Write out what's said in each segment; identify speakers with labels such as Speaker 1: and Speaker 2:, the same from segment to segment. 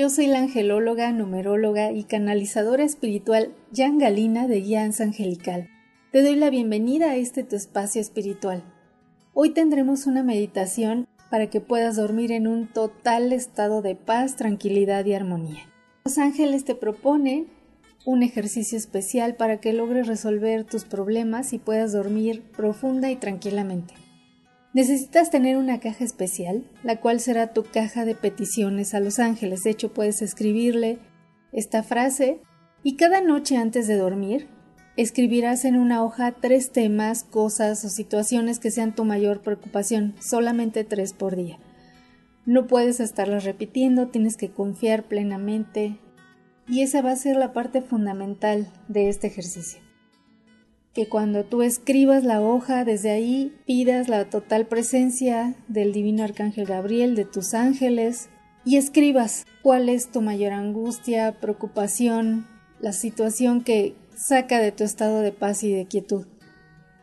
Speaker 1: Yo soy la angelóloga, numeróloga y canalizadora espiritual Jan Galina de Guianza Angelical. Te doy la bienvenida a este tu espacio espiritual. Hoy tendremos una meditación para que puedas dormir en un total estado de paz, tranquilidad y armonía. Los ángeles te proponen un ejercicio especial para que logres resolver tus problemas y puedas dormir profunda y tranquilamente. Necesitas tener una caja especial, la cual será tu caja de peticiones a los ángeles. De hecho, puedes escribirle esta frase y cada noche antes de dormir escribirás en una hoja tres temas, cosas o situaciones que sean tu mayor preocupación, solamente tres por día. No puedes estarlas repitiendo, tienes que confiar plenamente y esa va a ser la parte fundamental de este ejercicio. Que cuando tú escribas la hoja, desde ahí pidas la total presencia del Divino Arcángel Gabriel, de tus ángeles, y escribas cuál es tu mayor angustia, preocupación, la situación que, saca de tu estado de paz y de quietud.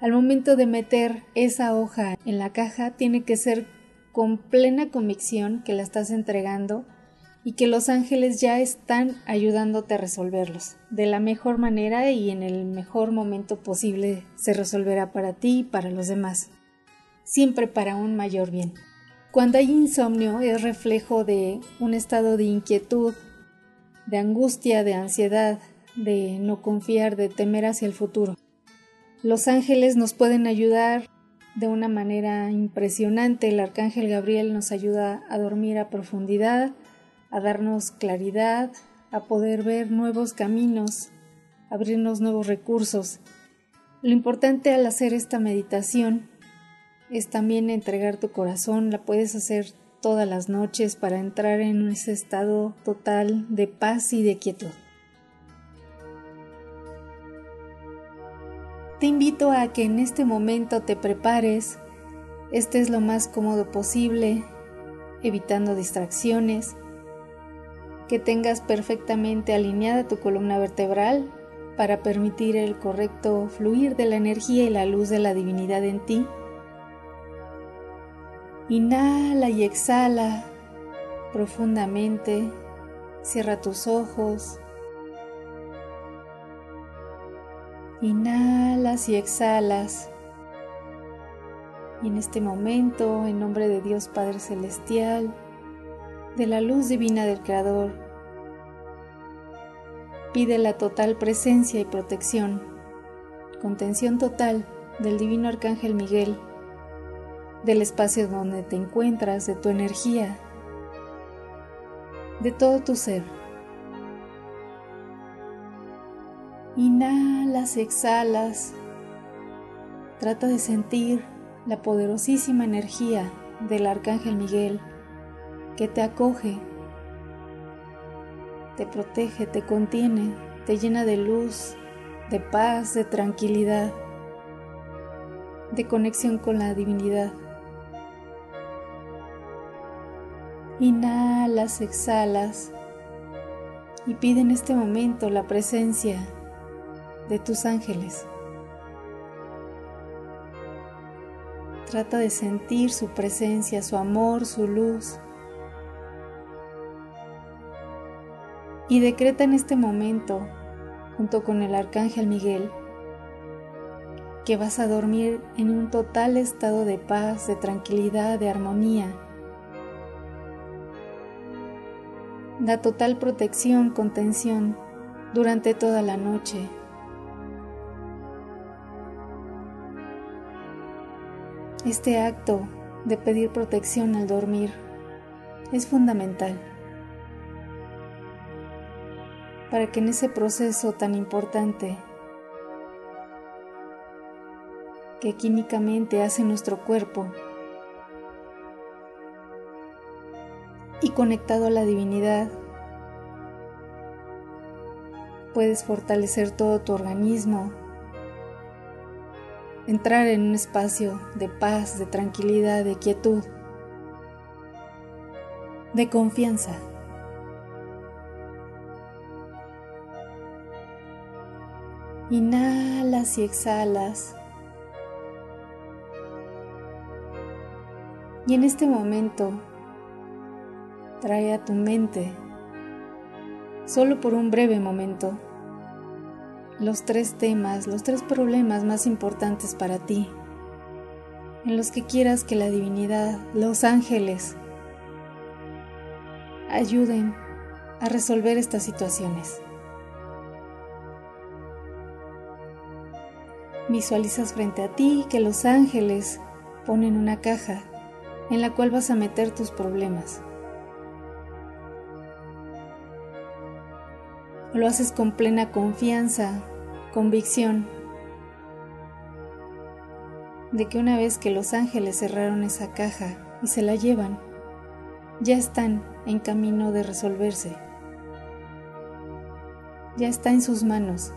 Speaker 1: Al momento de meter esa hoja en la caja, tiene que ser con plena convicción que la estás entregando y que los ángeles ya están ayudándote a resolverlos de la mejor manera y en el mejor momento posible se resolverá para ti y para los demás, siempre para un mayor bien. Cuando hay insomnio es reflejo de un estado de inquietud, de angustia, de ansiedad, de no confiar, de temer hacia el futuro. Los ángeles nos pueden ayudar de una manera impresionante. El arcángel Gabriel nos ayuda a dormir a profundidad, a darnos claridad, a poder ver nuevos caminos, abrirnos nuevos recursos. Lo importante al hacer esta meditación es también entregar tu corazón, la puedes hacer todas las noches para entrar en ese estado total de paz y de quietud. Te invito a que en este momento te prepares, estés lo más cómodo posible, evitando distracciones, que tengas perfectamente alineada tu columna vertebral para permitir el correcto fluir de la energía y la luz de la divinidad en ti. Inhala y exhala profundamente, cierra tus ojos. Inhalas y exhalas. Y en este momento, en nombre de Dios Padre Celestial, de la luz divina del Creador, pide la total presencia y protección, contención total del Divino Arcángel Miguel, del espacio donde te encuentras, de tu energía, de todo tu ser. Inhalas, exhalas. Trata de sentir la poderosísima energía del Arcángel Miguel que te acoge, te protege, te contiene, te llena de luz, de paz, de tranquilidad, de conexión con la divinidad. Inhalas, exhalas y pide en este momento la presencia de tus ángeles. Trata de sentir su presencia, su amor, su luz. Y decreta en este momento, junto con el arcángel Miguel, que vas a dormir en un total estado de paz, de tranquilidad, de armonía. Da total protección, contención durante toda la noche. Este acto de pedir protección al dormir es fundamental para que en ese proceso tan importante que químicamente hace nuestro cuerpo y conectado a la divinidad, Puedes fortalecer todo tu organismo, entrar en un espacio de paz, de tranquilidad, de quietud, de confianza. Inhalas y exhalas. Y en este momento trae a tu mente, solo por un breve momento, los tres temas, los tres problemas más importantes para ti, en los que quieras que la divinidad, los ángeles, ayuden a resolver estas situaciones. Visualizas frente a ti que los ángeles ponen una caja en la cual vas a meter tus problemas. Lo haces con plena confianza, convicción de que una vez que los ángeles cerraron esa caja y se la llevan, ya están en camino de resolverse. Ya está en sus manos.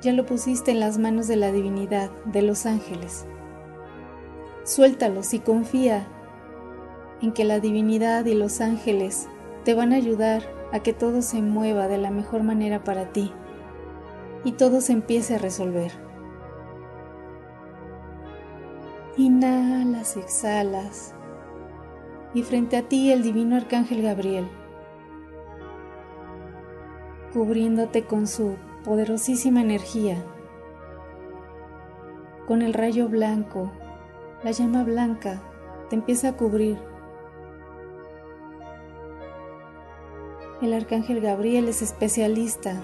Speaker 1: Ya lo pusiste en las manos de la divinidad, de los ángeles. Suéltalos y confía en que la divinidad y los ángeles te van a ayudar a que todo se mueva de la mejor manera para ti y todo se empiece a resolver. Inhalas, exhalas y frente a ti el divino arcángel Gabriel, cubriéndote con su poderosísima energía, con el rayo blanco, la llama blanca te empieza a cubrir El arcángel Gabriel es especialista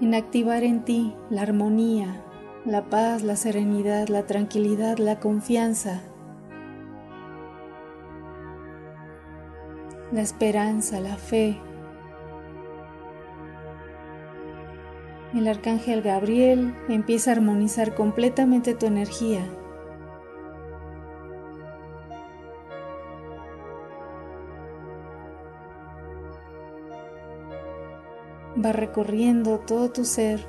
Speaker 1: en activar en ti la armonía, la paz, la serenidad, la tranquilidad, la confianza, la esperanza, la fe. El arcángel Gabriel empieza a armonizar completamente tu energía. Va recorriendo todo tu ser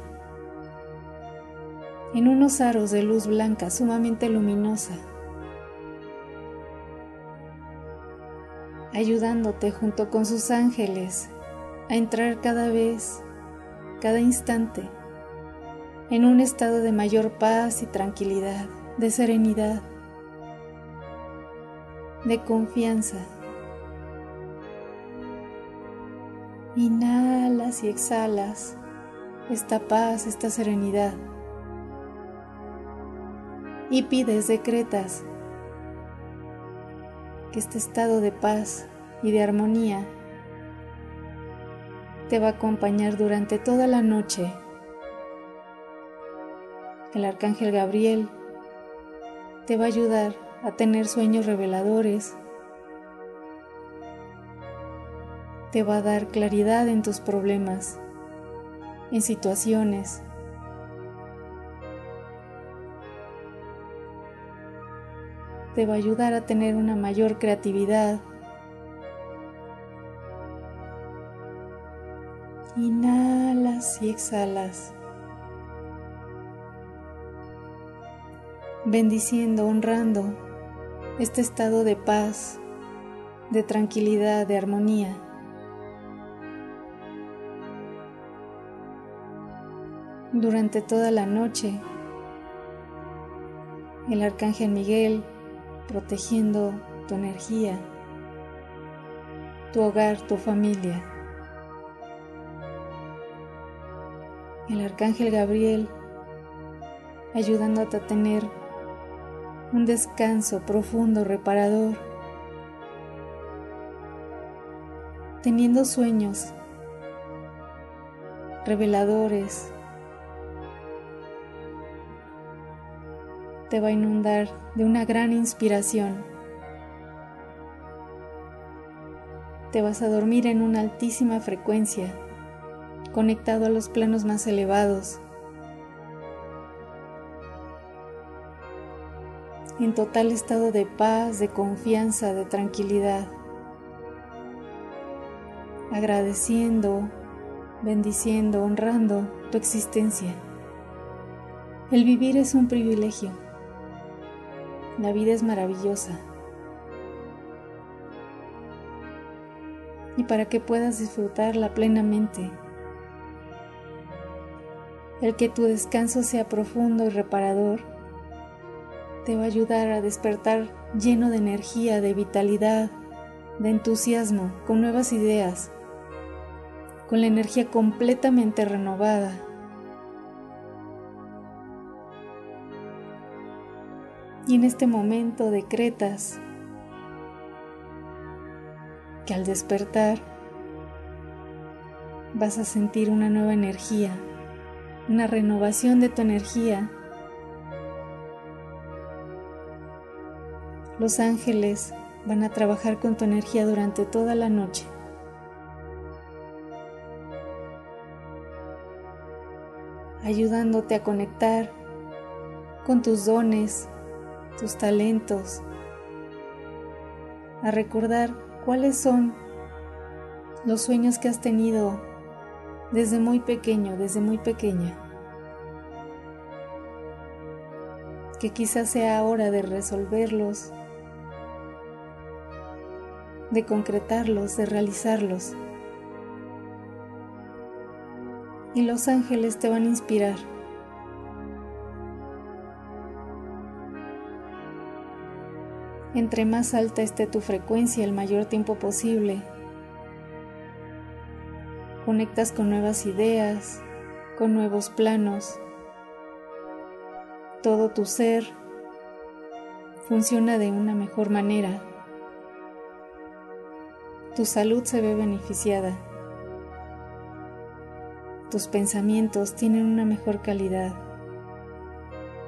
Speaker 1: en unos aros de luz blanca sumamente luminosa, ayudándote junto con sus ángeles a entrar cada vez, cada instante, en un estado de mayor paz y tranquilidad, de serenidad, de confianza. Inhalas y exhalas esta paz, esta serenidad. Y pides, decretas que este estado de paz y de armonía te va a acompañar durante toda la noche. El arcángel Gabriel te va a ayudar a tener sueños reveladores, te va a dar claridad en tus problemas, en situaciones. Te va a ayudar a tener una mayor creatividad. Inhalas y exhalas. Bendiciendo, honrando este estado de paz, de tranquilidad, de armonía. durante toda la noche. El arcángel Miguel protegiendo tu energía, tu hogar, tu familia. El arcángel Gabriel ayudándote a tener un descanso profundo, reparador, teniendo sueños reveladores te va a inundar de una gran inspiración. Te vas a dormir en una altísima frecuencia, conectado a los planos más elevados, en total estado de paz, de confianza, de tranquilidad, agradeciendo bendiciendo, honrando tu existencia. El vivir es un privilegio. La vida es maravillosa. Y para que puedas disfrutarla plenamente, el que tu descanso sea profundo y reparador, te va a ayudar a despertar lleno de energía, de vitalidad, de entusiasmo, con nuevas ideas, con la energía completamente renovada. Y en este momento decretas que al despertar vas a sentir una nueva energía, una renovación de tu energía. Los ángeles van a trabajar con tu energía durante toda la noche. ayudándote a conectar con tus dones, tus talentos, a recordar cuáles son los sueños que has tenido desde muy pequeño, desde muy pequeña. Que quizás sea hora de resolverlos, de concretarlos, de realizarlos. Y los ángeles te van a inspirar. Entre más alta esté tu frecuencia el mayor tiempo posible, conectas con nuevas ideas, con nuevos planos. Todo tu ser funciona de una mejor manera. Tu salud se ve beneficiada. Tus pensamientos tienen una mejor calidad.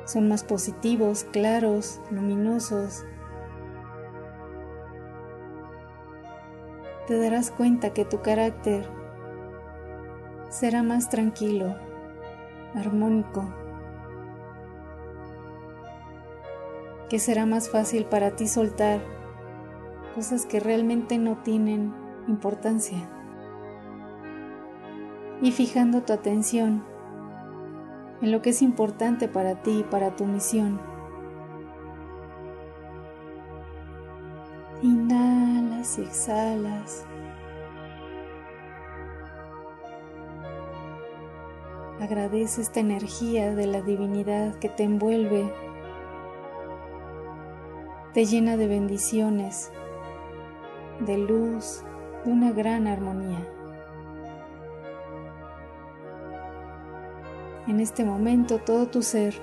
Speaker 1: Son más positivos, claros, luminosos. Te darás cuenta que tu carácter será más tranquilo, armónico, que será más fácil para ti soltar cosas que realmente no tienen importancia. Y fijando tu atención en lo que es importante para ti y para tu misión. Inhalas y exhalas. Agradece esta energía de la divinidad que te envuelve, te llena de bendiciones, de luz, de una gran armonía. En este momento todo tu ser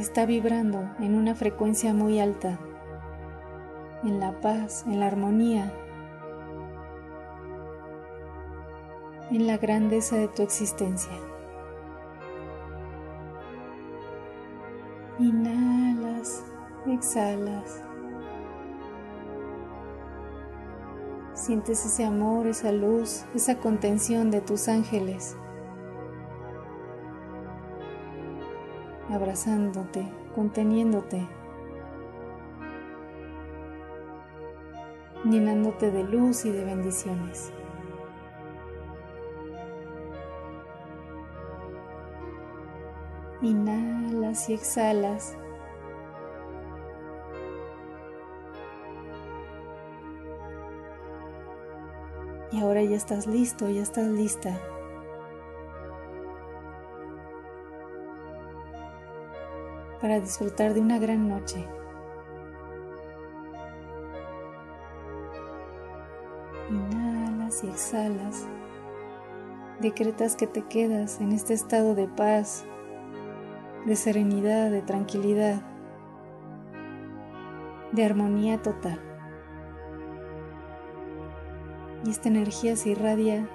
Speaker 1: está vibrando en una frecuencia muy alta, en la paz, en la armonía en la grandeza de tu existencia. Inhalas, exhalas. Sientes ese amor, esa luz, esa contención de tus ángeles, abrazándote, conteniéndote, llenándote de luz y de bendiciones. Y exhalas. Y ahora ya estás listo, ya estás lista. Para disfrutar de una gran noche. Inhalas y exhalas. Decretas que te quedas en este estado de paz, de serenidad, de tranquilidad, de armonía total. Y esta energía se irradia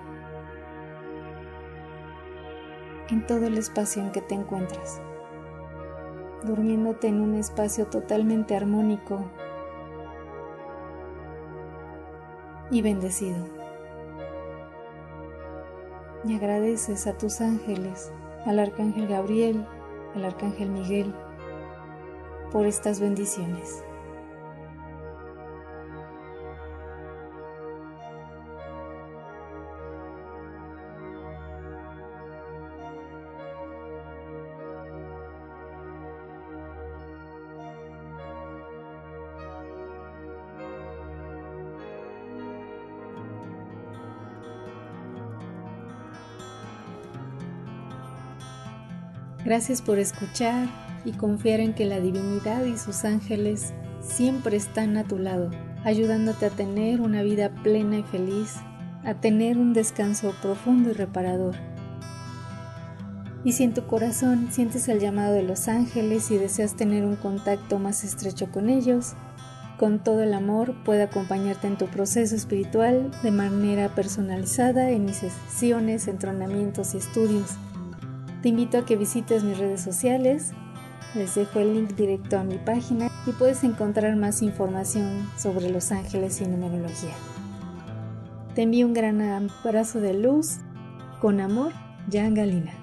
Speaker 1: en todo el espacio en que te encuentras, durmiéndote en un espacio totalmente armónico y bendecido. Y agradeces a tus ángeles, al arcángel Gabriel, al Arcángel Miguel por estas bendiciones. Gracias por escuchar y confiar en que la divinidad y sus ángeles siempre están a tu lado, ayudándote a tener una vida plena y feliz, a tener un descanso profundo y reparador. Y si en tu corazón sientes el llamado de los ángeles y deseas tener un contacto más estrecho con ellos, con todo el amor puedo acompañarte en tu proceso espiritual de manera personalizada en mis sesiones, entrenamientos y estudios. Te invito a que visites mis redes sociales, les dejo el link directo a mi página y puedes encontrar más información sobre los ángeles y numerología. Te envío un gran abrazo de luz. Con amor, Jan Galina.